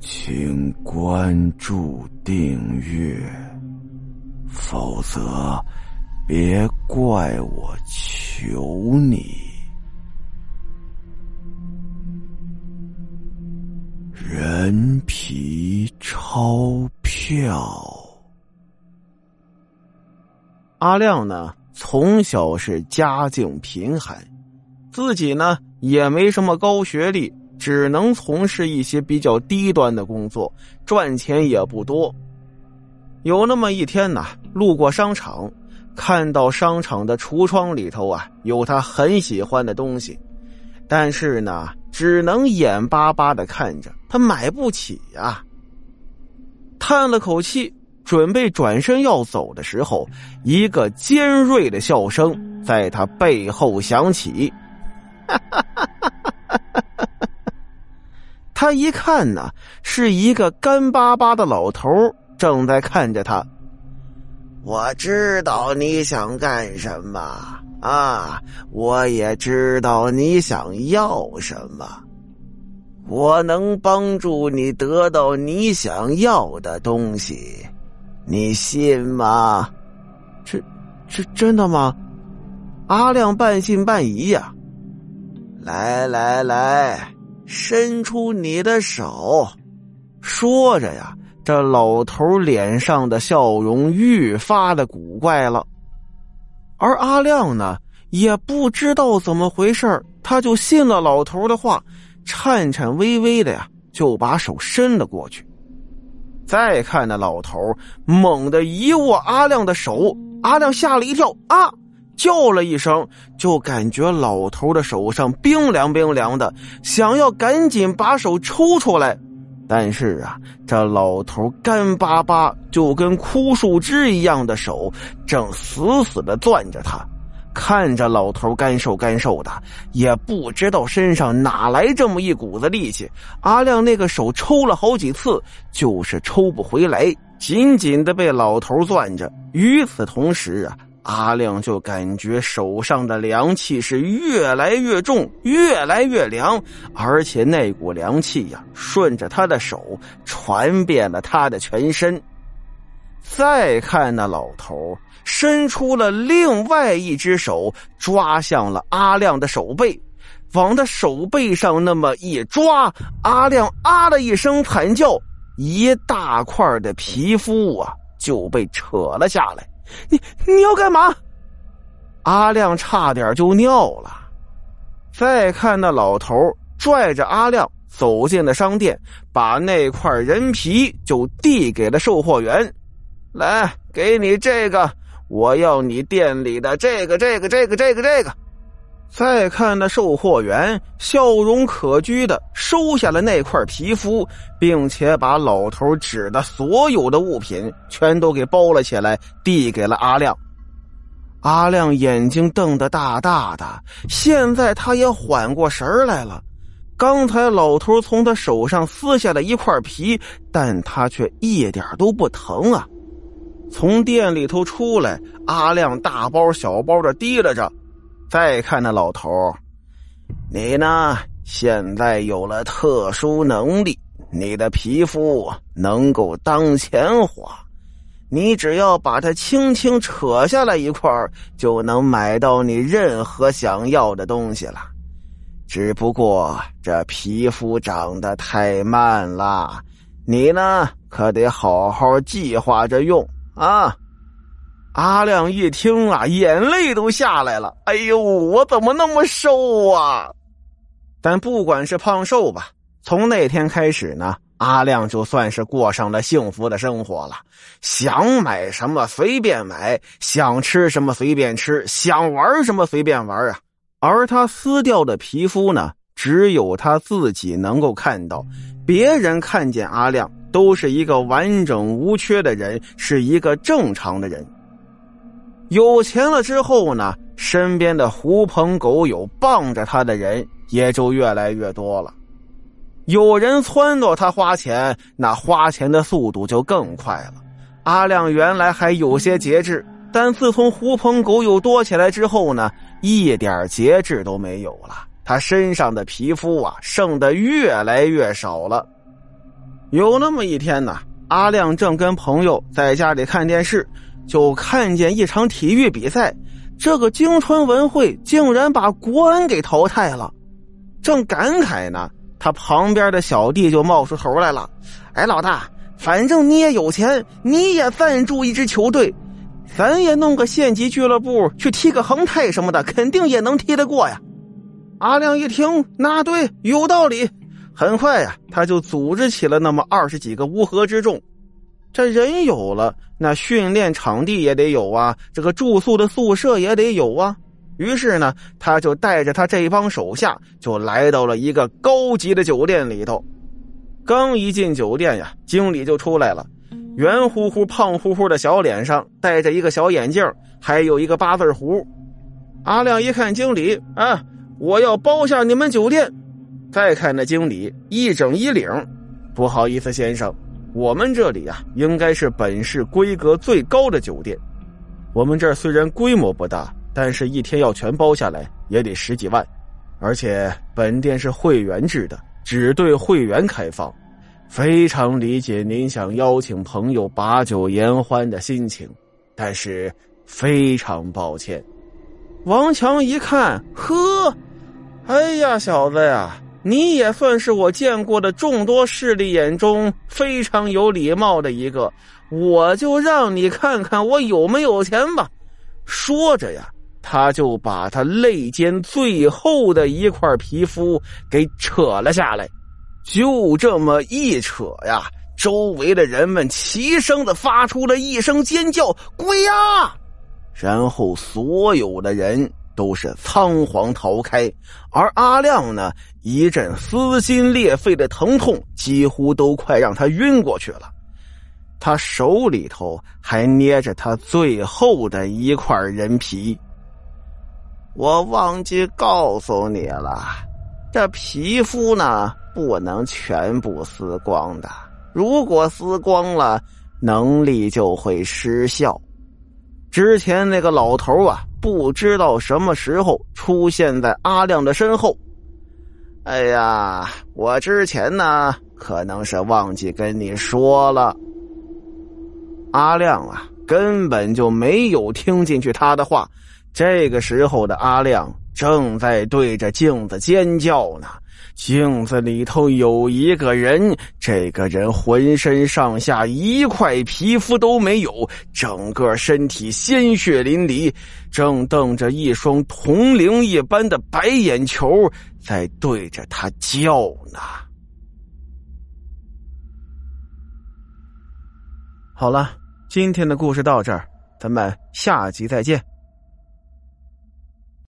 请关注订阅，否则别怪我求你。人皮钞票。阿亮呢，从小是家境贫寒，自己呢也没什么高学历。只能从事一些比较低端的工作，赚钱也不多。有那么一天呢，路过商场，看到商场的橱窗里头啊有他很喜欢的东西，但是呢，只能眼巴巴的看着，他买不起呀。叹了口气，准备转身要走的时候，一个尖锐的笑声在他背后响起。哈哈哈哈他一看呢，是一个干巴巴的老头正在看着他。我知道你想干什么啊！我也知道你想要什么。我能帮助你得到你想要的东西，你信吗？这，这真的吗？阿亮半信半疑呀。来来来。伸出你的手，说着呀，这老头脸上的笑容愈发的古怪了。而阿亮呢，也不知道怎么回事他就信了老头的话，颤颤巍巍的呀，就把手伸了过去。再看那老头猛地一握阿亮的手，阿亮吓了一跳啊！叫了一声，就感觉老头的手上冰凉冰凉的，想要赶紧把手抽出来，但是啊，这老头干巴巴就跟枯树枝一样的手，正死死的攥着他。看着老头干瘦干瘦的，也不知道身上哪来这么一股子力气。阿亮那个手抽了好几次，就是抽不回来，紧紧的被老头攥着。与此同时啊。阿亮就感觉手上的凉气是越来越重，越来越凉，而且那股凉气呀，顺着他的手传遍了他的全身。再看那老头伸出了另外一只手，抓向了阿亮的手背，往他手背上那么一抓，阿亮啊的一声惨叫，一大块的皮肤啊就被扯了下来。你你要干嘛？阿亮差点就尿了。再看那老头拽着阿亮走进了商店，把那块人皮就递给了售货员：“来，给你这个，我要你店里的这个、这个、这个、这个、这个。”再看那售货员笑容可掬的收下了那块皮肤，并且把老头指的所有的物品全都给包了起来，递给了阿亮。阿亮眼睛瞪得大大的，现在他也缓过神来了。刚才老头从他手上撕下了一块皮，但他却一点都不疼啊！从店里头出来，阿亮大包小包的提拉着。再看那老头你呢？现在有了特殊能力，你的皮肤能够当钱花。你只要把它轻轻扯下来一块就能买到你任何想要的东西了。只不过这皮肤长得太慢了，你呢可得好好计划着用啊。阿亮一听啊，眼泪都下来了。哎呦，我怎么那么瘦啊？但不管是胖瘦吧，从那天开始呢，阿亮就算是过上了幸福的生活了。想买什么随便买，想吃什么随便吃，想玩什么随便玩啊。而他撕掉的皮肤呢，只有他自己能够看到，别人看见阿亮都是一个完整无缺的人，是一个正常的人。有钱了之后呢，身边的狐朋狗友傍着他的人也就越来越多了。有人撺掇他花钱，那花钱的速度就更快了。阿亮原来还有些节制，但自从狐朋狗友多起来之后呢，一点节制都没有了。他身上的皮肤啊，剩的越来越少了。有那么一天呢，阿亮正跟朋友在家里看电视，就看见一场体育比赛，这个京川文会竟然把国安给淘汰了。正感慨呢，他旁边的小弟就冒出头来了：“哎，老大，反正你也有钱，你也赞助一支球队，咱也弄个县级俱乐部去踢个恒泰什么的，肯定也能踢得过呀。”阿亮一听，那对，有道理。很快呀，他就组织起了那么二十几个乌合之众。这人有了，那训练场地也得有啊，这个住宿的宿舍也得有啊。于是呢，他就带着他这帮手下，就来到了一个高级的酒店里头。刚一进酒店呀，经理就出来了，圆乎乎、胖乎乎的小脸上戴着一个小眼镜，还有一个八字胡。阿亮一看经理啊，我要包下你们酒店。再看那经理一整衣领，不好意思，先生，我们这里啊，应该是本市规格最高的酒店。我们这儿虽然规模不大，但是一天要全包下来也得十几万，而且本店是会员制的，只对会员开放。非常理解您想邀请朋友把酒言欢的心情，但是非常抱歉。王强一看，呵，哎呀，小子呀！你也算是我见过的众多势力眼中非常有礼貌的一个，我就让你看看我有没有钱吧。说着呀，他就把他肋间最后的一块皮肤给扯了下来，就这么一扯呀，周围的人们齐声的发出了一声尖叫：“鬼呀！”然后所有的人。都是仓皇逃开，而阿亮呢，一阵撕心裂肺的疼痛，几乎都快让他晕过去了。他手里头还捏着他最后的一块人皮。我忘记告诉你了，这皮肤呢，不能全部撕光的。如果撕光了，能力就会失效。之前那个老头啊。不知道什么时候出现在阿亮的身后。哎呀，我之前呢，可能是忘记跟你说了。阿亮啊，根本就没有听进去他的话。这个时候的阿亮正在对着镜子尖叫呢。镜子里头有一个人，这个人浑身上下一块皮肤都没有，整个身体鲜血淋漓，正瞪着一双铜铃一般的白眼球在对着他叫呢。好了，今天的故事到这儿，咱们下集再见。